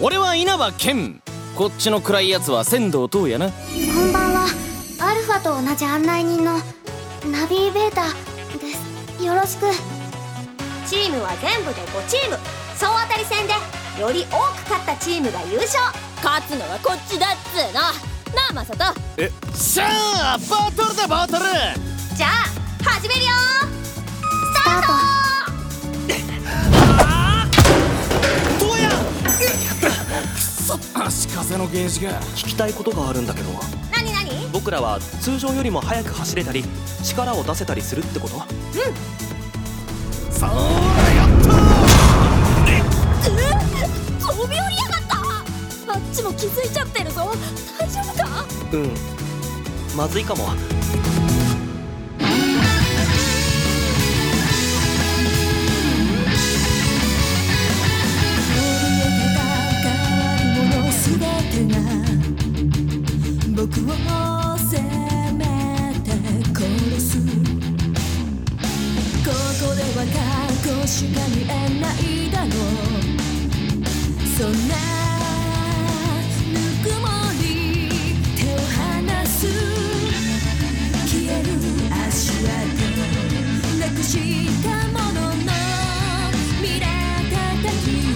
俺は稲葉健。こっちの暗いやつは仙道東やな。こんばんは。アルファと同じ案内人のナビーベータです。よろしく。チームは全部で5チーム。総当たり戦でより多く勝ったチームが優勝。勝つのはこっちだっつーの。なあマサトえしゃあバトルだバトル。じゃあ始めるよスタート足かせのゲージが。聞きたいことがあるんだけど。何何？僕らは通常よりも速く走れたり力を出せたりするってこと？そーらやった飛び降りやがった。あっちも気づいちゃってるぞ。大丈夫か？うん。まずいかも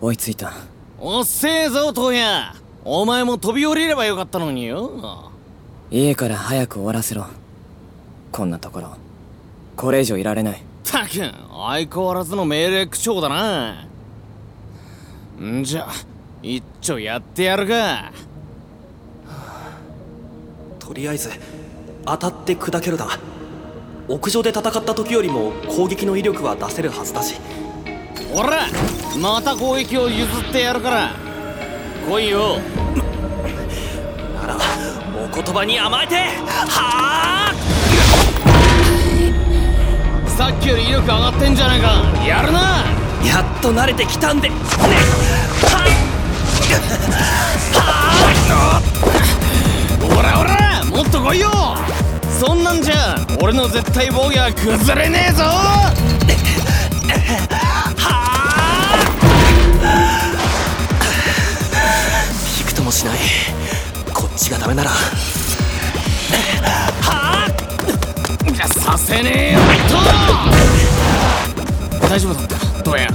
追いついた。おっせえぞ東やお前も飛び降りればよかったのによ。家から早く終わらせろ。こんなところ。これ以上いられない。たく相変わらずの命令口調だな。んじゃ一丁やってやるかとりあえず当たって砕けるだ。屋上で戦った時よりも攻撃の威力は出せるはずだし。ほらまた攻撃を譲ってやるから。来いよ。ならお言葉に甘えてはあ？さっきより威力上がってんじゃないか。やるな。やっと慣れてきたんで。ね。ほらほら。もっと来いよ。そんなんじゃ俺の絶対防御は崩れねえぞ。びくともしない。こっちがダメなら。いやさせねえよ。と大丈夫だった？どうや？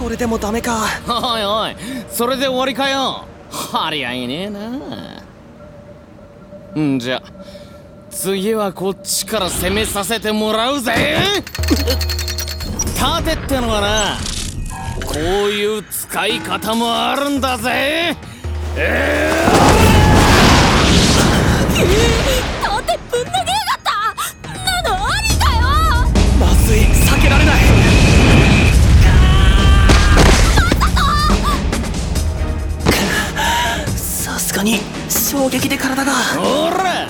これでもダメか。おいおいそれで終わりかよ。ありゃいねえな。んじゃ次はこっちから攻めさせてもらうぜ。盾ってのはなこういう使い方もあるんだぜ。盾ぶん投げやがった。なのありかよ。まずい。避けられない衝撃で体が。ほら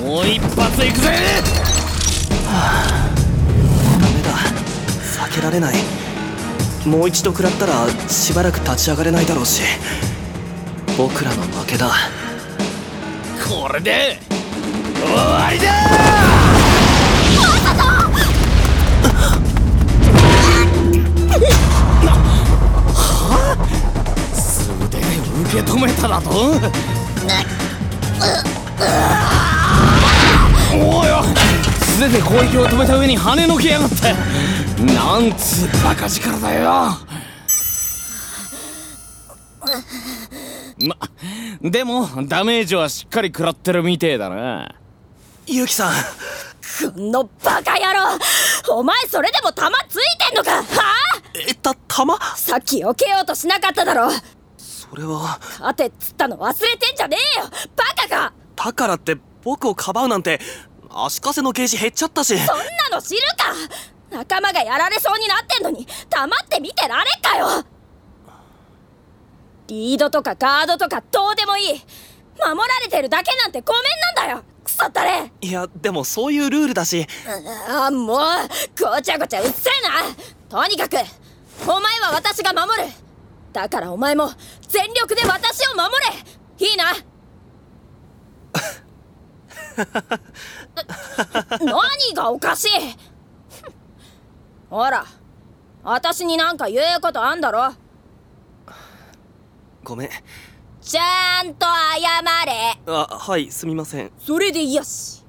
もう一発いくぜ。ダメだ。避けられない。もう一度食らったらしばらく立ち上がれないだろうし。僕らの負けだ。これで終わりだ。素手で受け止めただとおいおい素手で攻撃を止めた上に跳ねのけやがって。なんつうバカ力だよ。までもダメージはしっかり食らってるみてえだな。ユキさん。このバカ野郎。お前それでも弾ついてんのか？はあ？えた弾？さっき避けようとしなかっただろ。それは。勝てっつったの忘れてんじゃねえよだからって僕をかばうなんて足かせのゲージ減っちゃったし。そんなの知るか。仲間がやられそうになってんのに黙って見てられっかよ。リードとかガードとかどうでもいい。守られてるだけなんてごめんなんだよ。クソったれ。いやでもそういうルールだし。ああもうごちゃごちゃうっせえな。とにかくお前は私が守る。だからお前も全力で私を守れ。いいな 何がおかしい？ほら私になんか言うことあんだろ？ごめん。ちゃんと謝れ。あはいすみません。それでいいやし。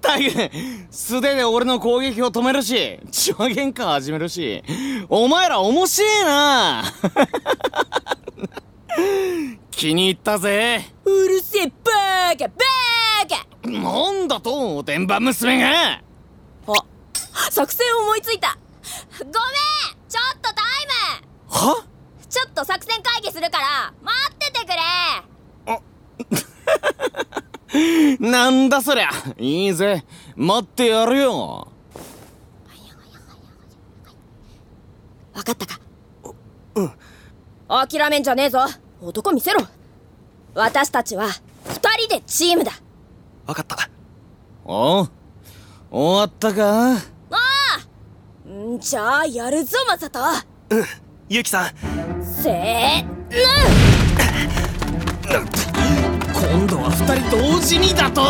たく素手で俺の攻撃を止めるし血話喧嘩始めるしお前ら面白えな 気に入ったぜ。うるせえバーカバーカ。なんだと電波娘が。あ作戦思いついた。ごめんちょっとタイム。は？ちょっと作戦会議するから待っててくれ。なんだそりゃ。いいぜ。待ってやるよ。分かったか。うん。諦めんじゃねえぞ男見せろ。私たちは二人でチームだ。わかった。おう。終わったか？ああんじゃあやるぞマサト。うんゆうきさん。せー。今度は二人同時にだと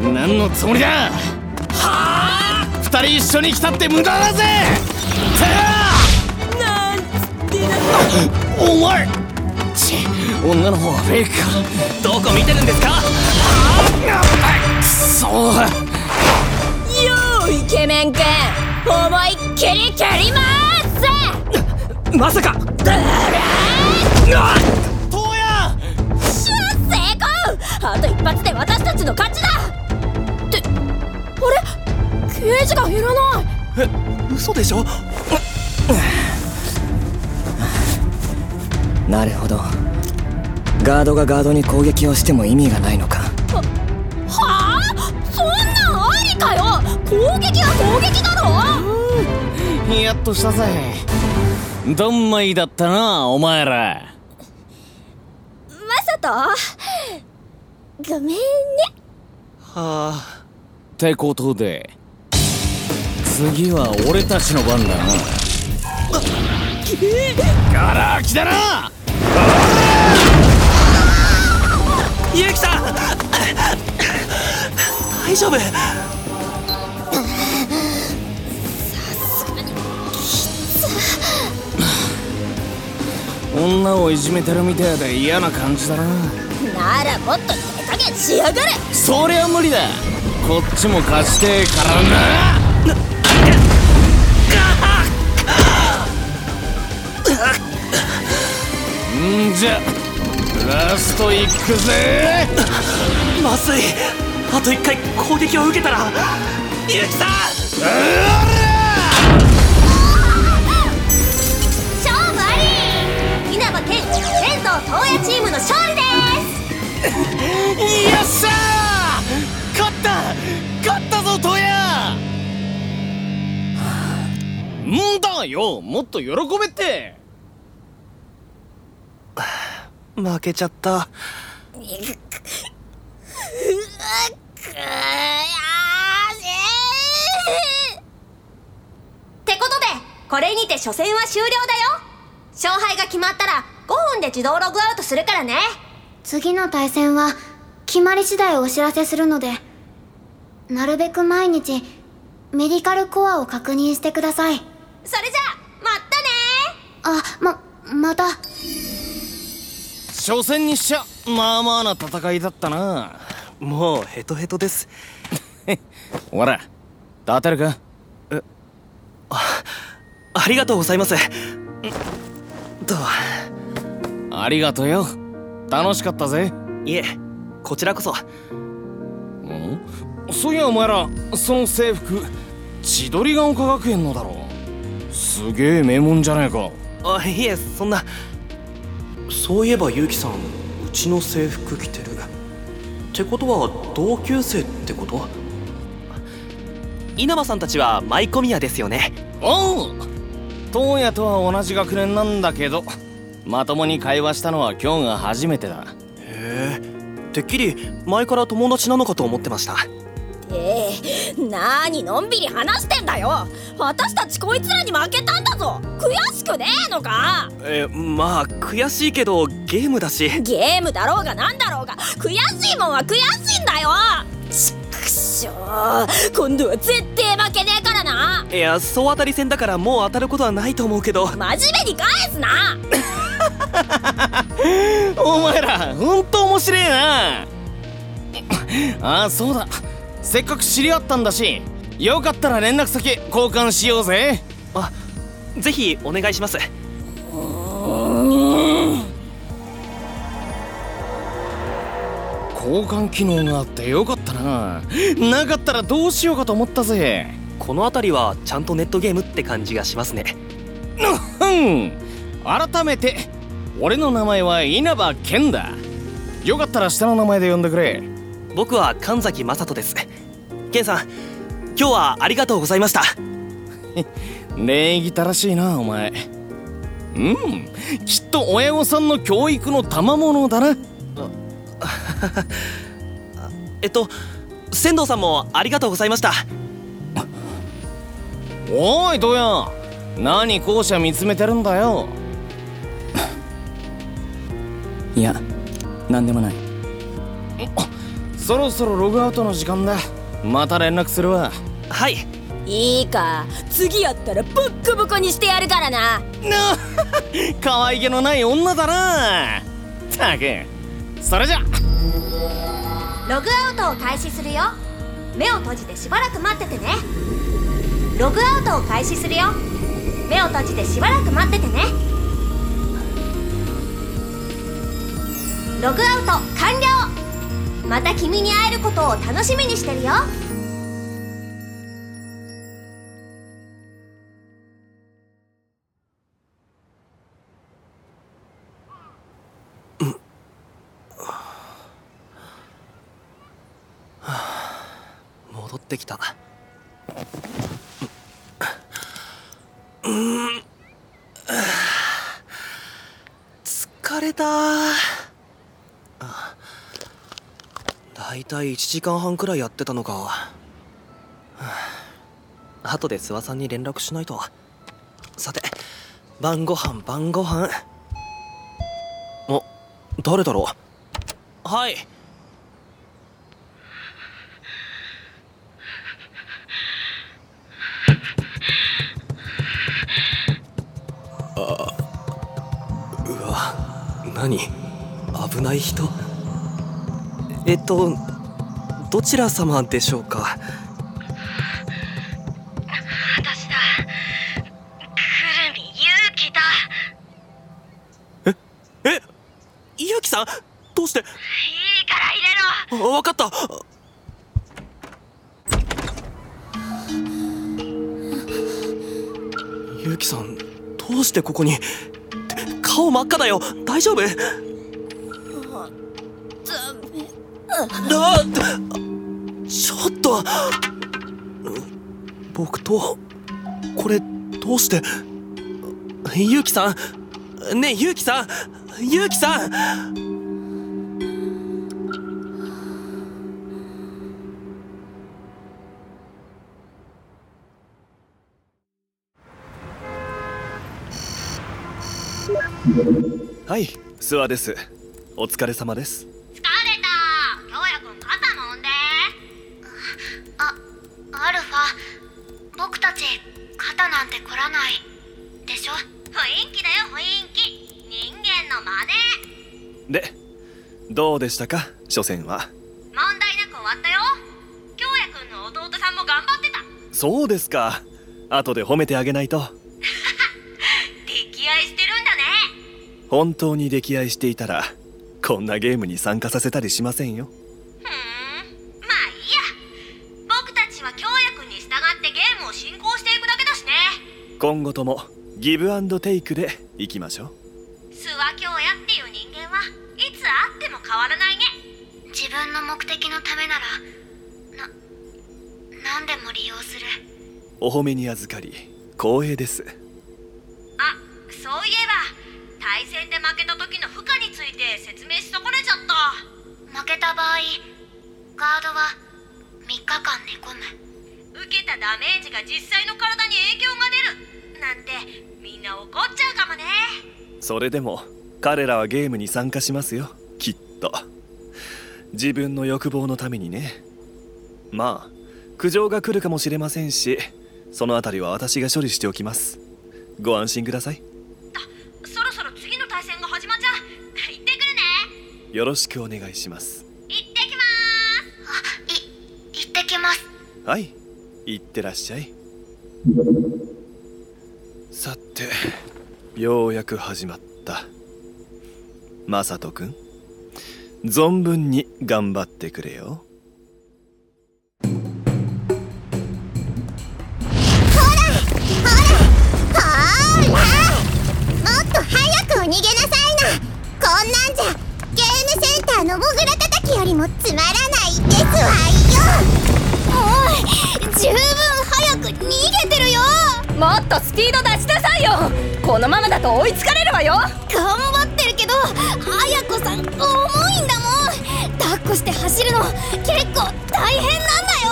何のつもりだ？はあ二人一緒に来たって無駄だぜ！てなんつってなお前ち女の方はフェイクか。どこ見てるんですか？くそよーイケメンくん。思いっきり蹴りまーす！まさか。トウヤシュッ成功。あと一発で私たちの勝ちだ。ってあれ？ゲージが減らない。え嘘でしょ？なるほど。ガードがガードに攻撃をしても意味がないのか。はあ？そんなんありかよ？攻撃は攻撃だろ？やっとしたぜ。どんまいだったなお前ら。マサトごめんね。はあ。ってことで次は俺たちの番だな。ガラ空きだなゆうきさん。大丈夫。女をいじめてるみたいで嫌な感じだな。ならもっと手加減しやがれ。そりゃ無理だ。こっちも勝ちてえからなんじゃラストいくぜ。まずい。あと一回攻撃を受けたらゆうきさん勝負あり稲葉健天童東野チームの勝利ですよっしゃー。勝った。勝ったぞトヤ。んだよ。もっと喜べって負けちゃった。くーってことでこれにて初戦は終了だよ。勝敗が決まったら5分で自動ログアウトするからね。次の対戦は決まり次第お知らせするのでなるべく毎日メディカルコアを確認してください。それじゃあまったねあままた初戦にしちゃまあまあな戦いだったな。もうヘトヘトです。ほら立てるかありがとうございます。とありがとよ。楽しかったぜ。いえこちらこそ。ん？そういやお前らその制服千鳥ヶ丘学園のだろ。すげえ名門じゃねえか。あいえそんなそういえば結城さんうちの制服着てる。ってことは同級生ってこと？稲葉さんたちは舞妓宮ですよね。おう東野とは同じ学年なんだけどまともに会話したのは今日が初めてだ。へえ。てっきり前から友達なのかと思ってました。ええ なーにのんびり話してんだよ。私たちこいつらに負けたんだぞ。悔しくねえのか。えまあ悔しいけどゲームだし。ゲームだろうがなんだろうが悔しいもんは悔しいんだよ。ちくしょう今度は絶対負けねえからな。いや総当たり戦だからもう当たることはないと思うけど。真面目に返すな。お前らほんと面白えな。ああそうだせっかく知り合ったんだしよかったら連絡先交換しようぜ。あぜひお願いします。交換機能があってよかったな。なかったらどうしようかと思ったぜ。この辺りはちゃんとネットゲームって感じがしますね。うん。改めて俺の名前は稲葉健だ。よかったら下の名前で呼んでくれ。僕は神崎雅人ですケンさん今日はありがとうございました。礼儀正しいなお前。うん。きっと親御さんの教育の賜物だな。えっと仙道さんもありがとうございました。おいどや何校舎見つめてるんだよ。いや何でもない。そろそろログアウトの時間だまた連絡するわ。はい。いいか。次やったらボッコボコにしてやるからな。な可愛げのない女だな。たく。それじゃ。ログアウトを開始するよ。目を閉じてしばらく待っててね。ログアウトを開始するよ。目を閉じてしばらく待っててね。ログアウト完了また君に会えることを楽しみにしてるよ。戻ってきた疲れただいたい1時間半くらいやってたのかはあ後で諏訪さんに連絡しないと。さて晩ご飯晩ご飯。お誰だろう？はい。うわ何？危ない人？えっとどちら様でしょうか？私だ。くるみ勇気だ。え？ゆうきさん？どうして？いいから入れろ。あわかった。ゆうきさんどうしてここに？顔真っ赤だよ。大丈夫？あちょっと。僕とこれどうして？ゆうきさん。ねえゆうきさん。ゆうきさん。はい諏訪です。お疲れ様です。肩なんて凝らない。でしょ？雰囲気だよ雰囲気。人間の真似。でどうでしたか？初戦は。問題なく終わったよ。京也くんの弟さんも頑張ってた。そうですか。後で褒めてあげないと。溺愛してるんだね。本当に溺愛していたらこんなゲームに参加させたりしませんよ今後ともギブアンドテイクでいきましょう。諏訪京也っていう人間はいつ会っても変わらないね。自分の目的のためならな何でも利用する。お褒めに預かり光栄です。あそういえば対戦で負けた時の負荷について説明し損ねちゃった負けた場合ガードは3日間寝込む受けたダメージが実際の体に影響が出るなんてみんな怒っちゃうかもね。それでも彼らはゲームに参加しますよ。きっと。自分の欲望のためにね。まあ苦情が来るかもしれませんしそのあたりは私が処理しておきます。ご安心ください。そろそろ次の対戦が始まっちゃう。行ってくるね。よろしくお願いします。行ってきまい行ってきます。はい行ってらっしゃい。さてようやく始まった。マサト君存分に頑張ってくれよ。ほーらもっと早く逃げなさいな。こんなんじゃゲームセンターのモグラ叩きよりもつまらないですわよ。十分早く逃げてるよ。もっとスピード出しなさいよ。このままだと追いつかれるわよ。頑張ってるけど綾子さん重いんだもん。抱っこして走るの結構大変なんだよ。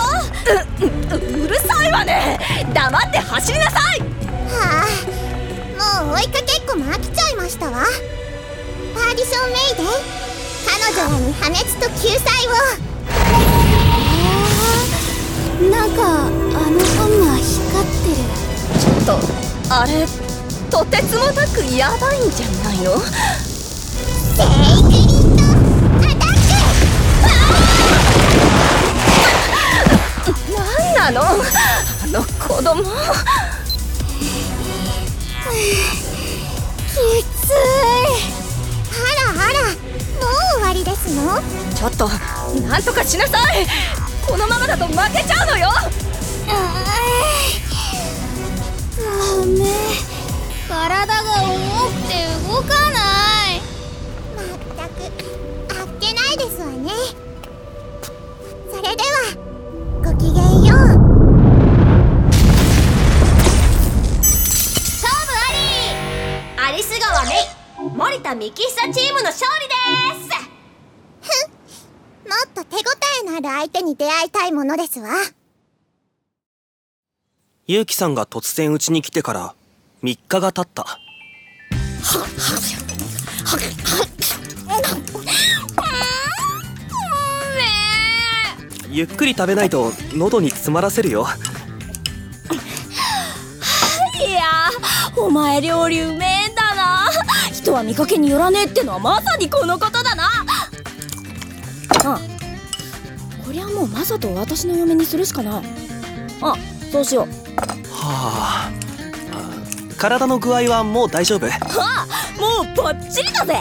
ううるさいわね。黙って走りなさい。はあもう追いかけっこも飽きちゃいましたわ。 Perdition Mayday 彼女らに破滅と救済をなんかあのハンマー光ってる。ちょっとあれとてつもなくヤバいんじゃないの？セイクリッドアタックなんなの？あの子供。きつい。あらあらもう終わりですの？ちょっとなんとかしなさいこのままだと負けちゃうのよゆうきさんが突然うちに来てから3日が経った。ゆっくり食べないと喉に詰まらせるよ。いやーお前料理うめえんだな。人は見かけによらねえってのはまさにこのことだな。あこりゃもうマサと私の嫁にするしかない。あそうしよう。はあ。あ体の具合はもう大丈夫？はあもうバッチリだぜ。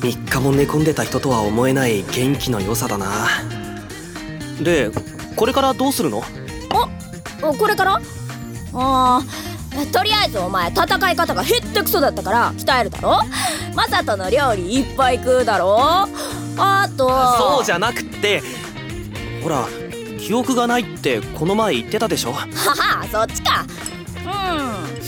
3日も寝込んでた人とは思えない元気の良さだな。でこれからどうするの？おこれから？あーとりあえずお前戦い方がへってくそだったから鍛えるだろ？マサトの料理いっぱい食うだろ？あとそうじゃなくってほら記憶がないってこの前言ってたでしょ？ははそっちか。うん。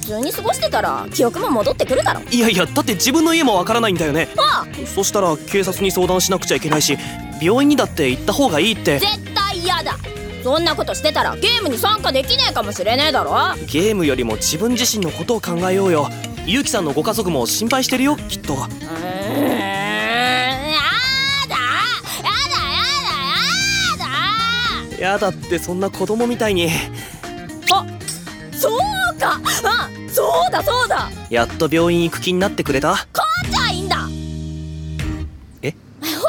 普通に過ごしてたら記憶も戻ってくるだろ。いやいやだって自分の家もわからないんだよね。あそしたら警察に相談しなくちゃいけないし病院にだって行った方がいいって。絶対嫌だ。そんなことしてたらゲームに参加できねえかもしれねえだろ。ゲームよりも自分自身のことを考えようよ。ゆうきさんのご家族も心配してるよきっと。うー。んやだってそんな子供みたいに。あそうか。あそうだそうだ。やっと病院行く気になってくれた？こんじゃいいんだ。え？ほ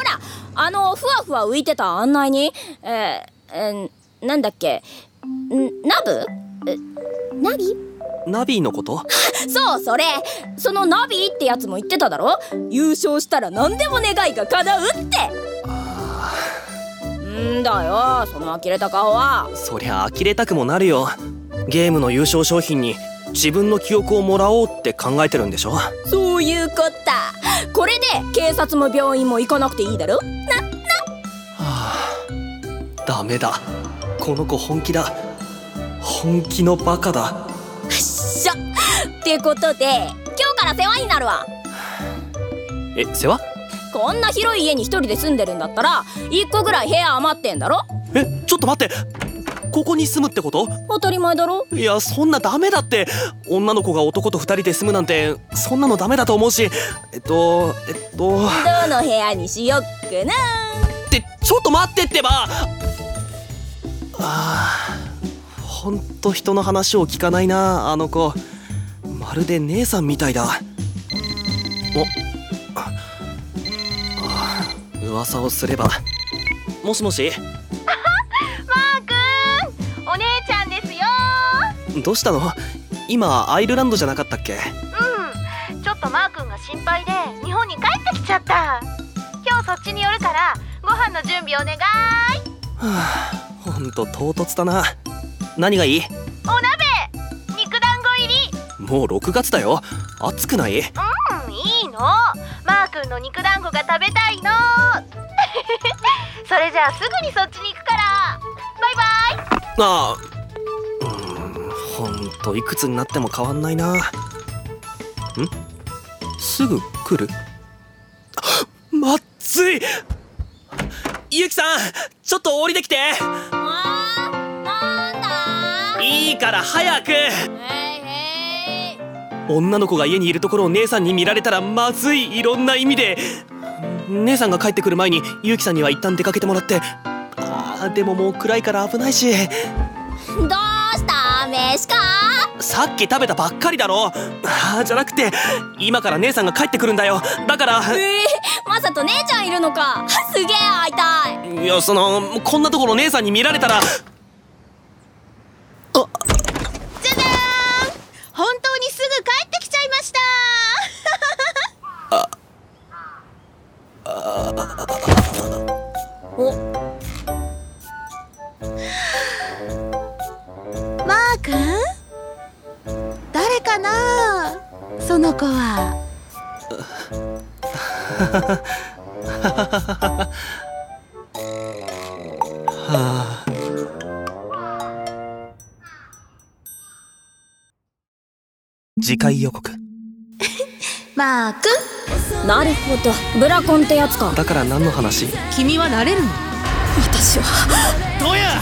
らあのふわふわ浮いてた案内に。えー、えー、なんだっけ。んナブ？えナビ？ナビのこと？そうそれ。そのナビってやつも言ってただろ？優勝したら何でも願いが叶うってんだよその呆れた顔は。そりゃ呆れたくもなるよ。ゲームの優勝商品に自分の記憶をもらおうって考えてるんでしょ？そういうこった。これで警察も病院も行かなくていいだろ？ダメだ。この子本気だ。本気のバカだ。っしゃってことで今日から世話になるわ。え世話？こんな広い家に一人で住んでるんだったら一個ぐらい部屋余ってんだろ？えちょっと待って。ここに住むってこと？当たり前だろ。いやそんなダメだって。女の子が男と二人で住むなんてそんなのダメだと思うし。えっとえっと。どの部屋にしよっかな。ってちょっと待ってってば。あーほんと人の話を聞かないなあの子。まるで姉さんみたいだ。おああ噂をすれば。もしもし？マーくんお姉ちゃんですよ。どうしたの？今アイルランドじゃなかったっけ？うん。ちょっとマーくんが心配で日本に帰ってきちゃった。今日そっちに寄るからご飯の準備お願い。はあほんと唐突だな。何がいい？お鍋肉団子入り。もう6月だよ。暑くない？うんいいの。マーくんの肉団子が食べたいの それじゃあすぐにそっちに行くから。バイバイ。ああうーんほんといくつになっても変わんないな。ん？すぐ来る？あまっずい。ゆきさんちょっと降りてきて。いいから早く。へいへい。女の子が家にいるところを姉さんに見られたらまずい。いろんな意味で姉さんが帰ってくる前にゆきさんには一旦出かけてもらって。あーでももう暗いから危ないし。どうした？飯か？さっき食べたばっかりだろ。あーじゃなくて今から姉さんが帰ってくるんだよ。だからえー、まさと姉ちゃんいるのか。すげえ会いたい。いやそのこんなところ姉さんに見られたらその子ははあ次回予告。マーくん。なるほど。ブラコンってやつか。だから何の話？君はなれるの？私は。トヤ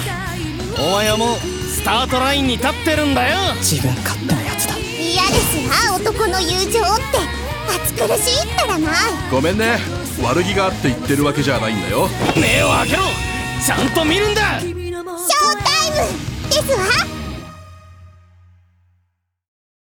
お前はもうスタートラインに立ってるんだよ。自分勝手男の友情って暑苦しいったらなごめんね。悪気があって言ってるわけじゃないんだよ。目を開けろ。ちゃんと見るんだ。ショータイムですわ